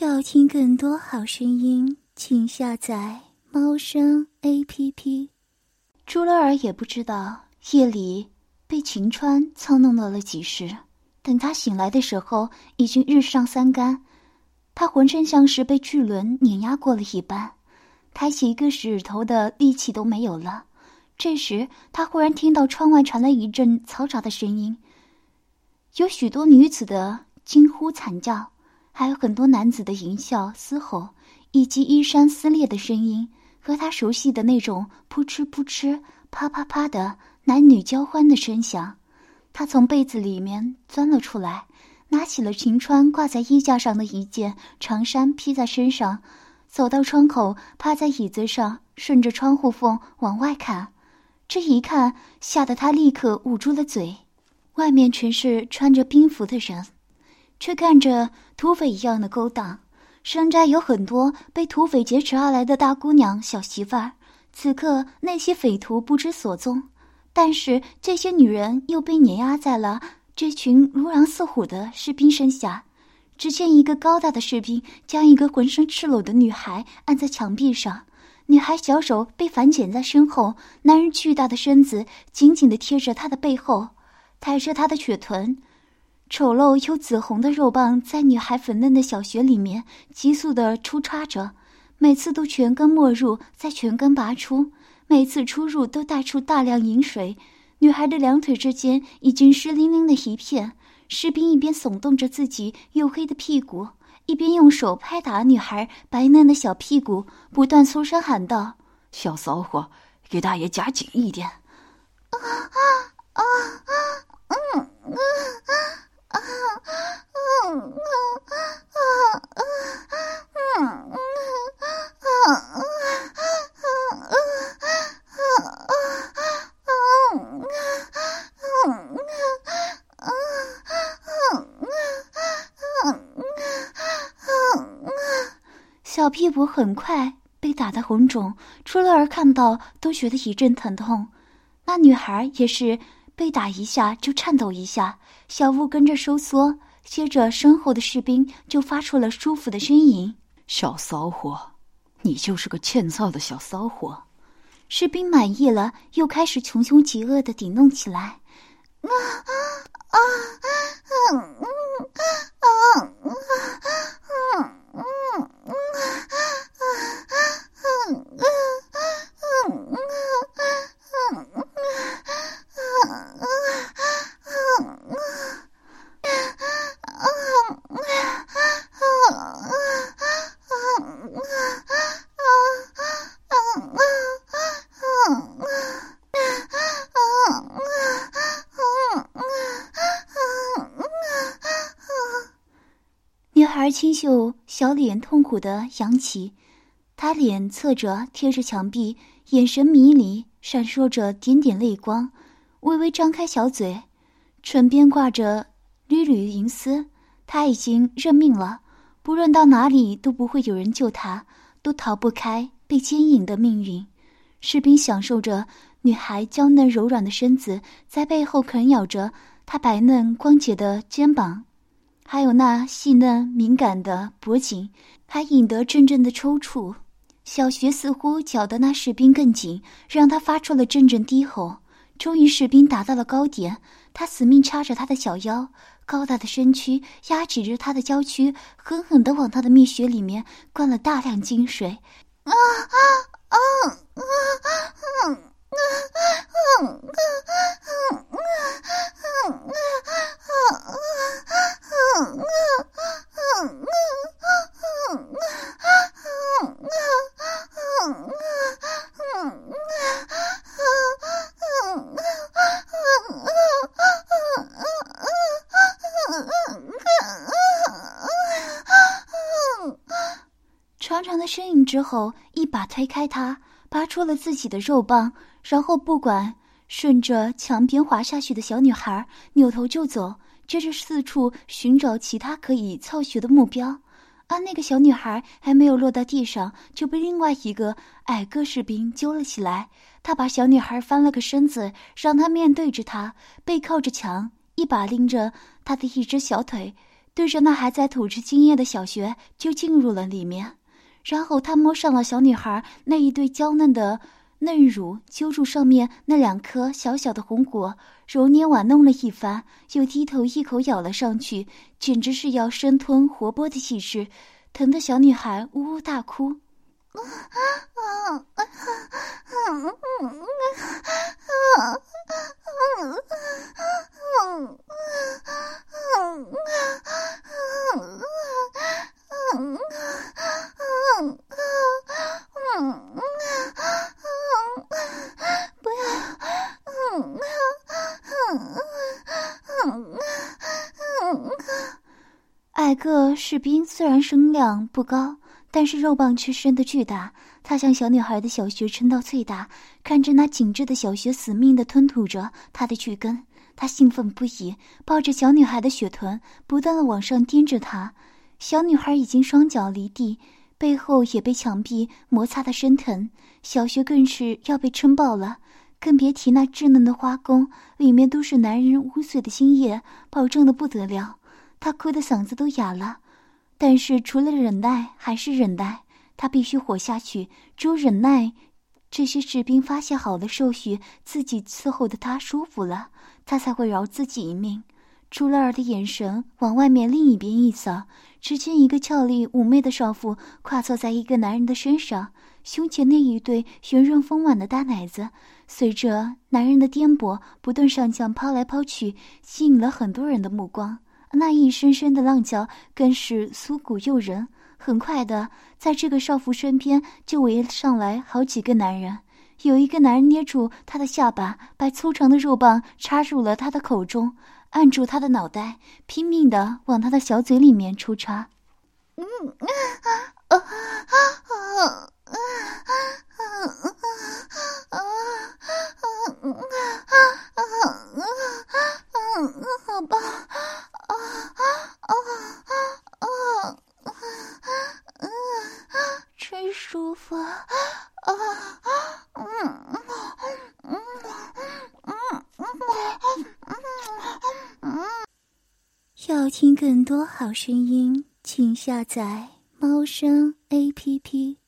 要听更多好声音，请下载猫声 A P P。朱乐儿也不知道夜里被秦川操弄到了几时，等他醒来的时候，已经日上三竿。他浑身像是被巨轮碾压过了一般，抬起一个指头的力气都没有了。这时，他忽然听到窗外传来一阵嘈杂的声音，有许多女子的惊呼惨叫。还有很多男子的淫笑、嘶吼，以及衣衫撕裂的声音，和他熟悉的那种扑哧扑哧、啪啪啪的男女交欢的声响。他从被子里面钻了出来，拿起了秦川挂在衣架上的一件长衫披在身上，走到窗口，趴在椅子上，顺着窗户缝往外看。这一看，吓得他立刻捂住了嘴。外面全是穿着兵服的人。却干着土匪一样的勾当，山寨有很多被土匪劫持而来的大姑娘、小媳妇儿。此刻那些匪徒不知所踪，但是这些女人又被碾压在了这群如狼似虎的士兵身下。只见一个高大的士兵将一个浑身赤裸的女孩按在墙壁上，女孩小手被反剪在身后，男人巨大的身子紧紧地贴着她的背后，抬着她的雪臀。丑陋又紫红的肉棒在女孩粉嫩的小穴里面急速的出插着，每次都全根没入，再全根拔出，每次出入都带出大量饮水。女孩的两腿之间已经湿淋淋的一片。士兵一边耸动着自己黝黑的屁股，一边用手拍打女孩白嫩的小屁股，不断粗声喊道：“小骚货，给大爷夹紧一点！”小屁股很快被打得红肿，出了儿看到都觉得一阵疼痛。那女孩也是被打一下就颤抖一下，小腹跟着收缩。接着身后的士兵就发出了舒服的呻吟。小骚货，你就是个欠操的小骚货。士兵满意了，又开始穷凶极恶的顶弄起来。啊啊啊啊啊啊啊。清秀小脸痛苦的扬起，她脸侧着贴着墙壁，眼神迷离，闪烁着点点泪光，微微张开小嘴，唇边挂着缕缕银丝。她已经认命了，不论到哪里都不会有人救她，都逃不开被奸淫的命运。士兵享受着女孩娇嫩柔软的身子在背后啃咬着她白嫩光洁的肩膀。还有那细嫩敏感的脖颈，还引得阵阵的抽搐。小穴似乎搅得那士兵更紧，让他发出了阵阵低吼。终于，士兵达到了高点，他死命掐着他的小腰，高大的身躯压挤着他的娇躯，狠狠地往他的蜜穴里面灌了大量精水。啊啊啊啊啊啊啊啊啊啊啊啊！长长的身影之后，一把推开他。拔出了自己的肉棒，然后不管顺着墙边滑下去的小女孩，扭头就走，接着四处寻找其他可以操穴的目标。而那个小女孩还没有落到地上，就被另外一个矮个士兵揪了起来。他把小女孩翻了个身子，让她面对着他，背靠着墙，一把拎着她的一只小腿，对着那还在吐着精液的小穴就进入了里面，然后他摸上了小女孩那一对娇嫩的嫩乳，揪住上面那两颗小小的红果，揉捏玩弄了一番，又低头一口咬了上去，简直是要生吞活剥的气势，疼得小女孩呜呜大哭。矮个士兵虽然声量不高。但是肉棒却伸得巨大，他将小女孩的小穴撑到最大，看着那紧致的小穴死命地吞吐着他的巨根，他兴奋不已，抱着小女孩的血臀，不断地往上颠着她。小女孩已经双脚离地，背后也被墙壁摩擦得生疼，小穴更是要被撑爆了，更别提那稚嫩的花宫，里面都是男人污秽的精液，保证的不得了。她哭的嗓子都哑了。但是除了忍耐还是忍耐，他必须活下去。只有忍耐，这些士兵发泄好了，受许自己伺候的他舒服了，他才会饶自己一命。朱乐儿的眼神往外面另一边一扫，只见一个俏丽妩媚的少妇跨坐在一个男人的身上，胸前那一对圆润丰满的大奶子，随着男人的颠簸不断上降，抛来抛去，吸引了很多人的目光。那一声声的浪叫更是酥骨诱人。很快的，在这个少妇身边就围上来好几个男人。有一个男人捏住她的下巴，把粗长的肉棒插入了她的口中，按住她的脑袋，拼命的往她的小嘴里面抽插。嗯啊啊啊啊！听更多好声音，请下载猫声 A P P。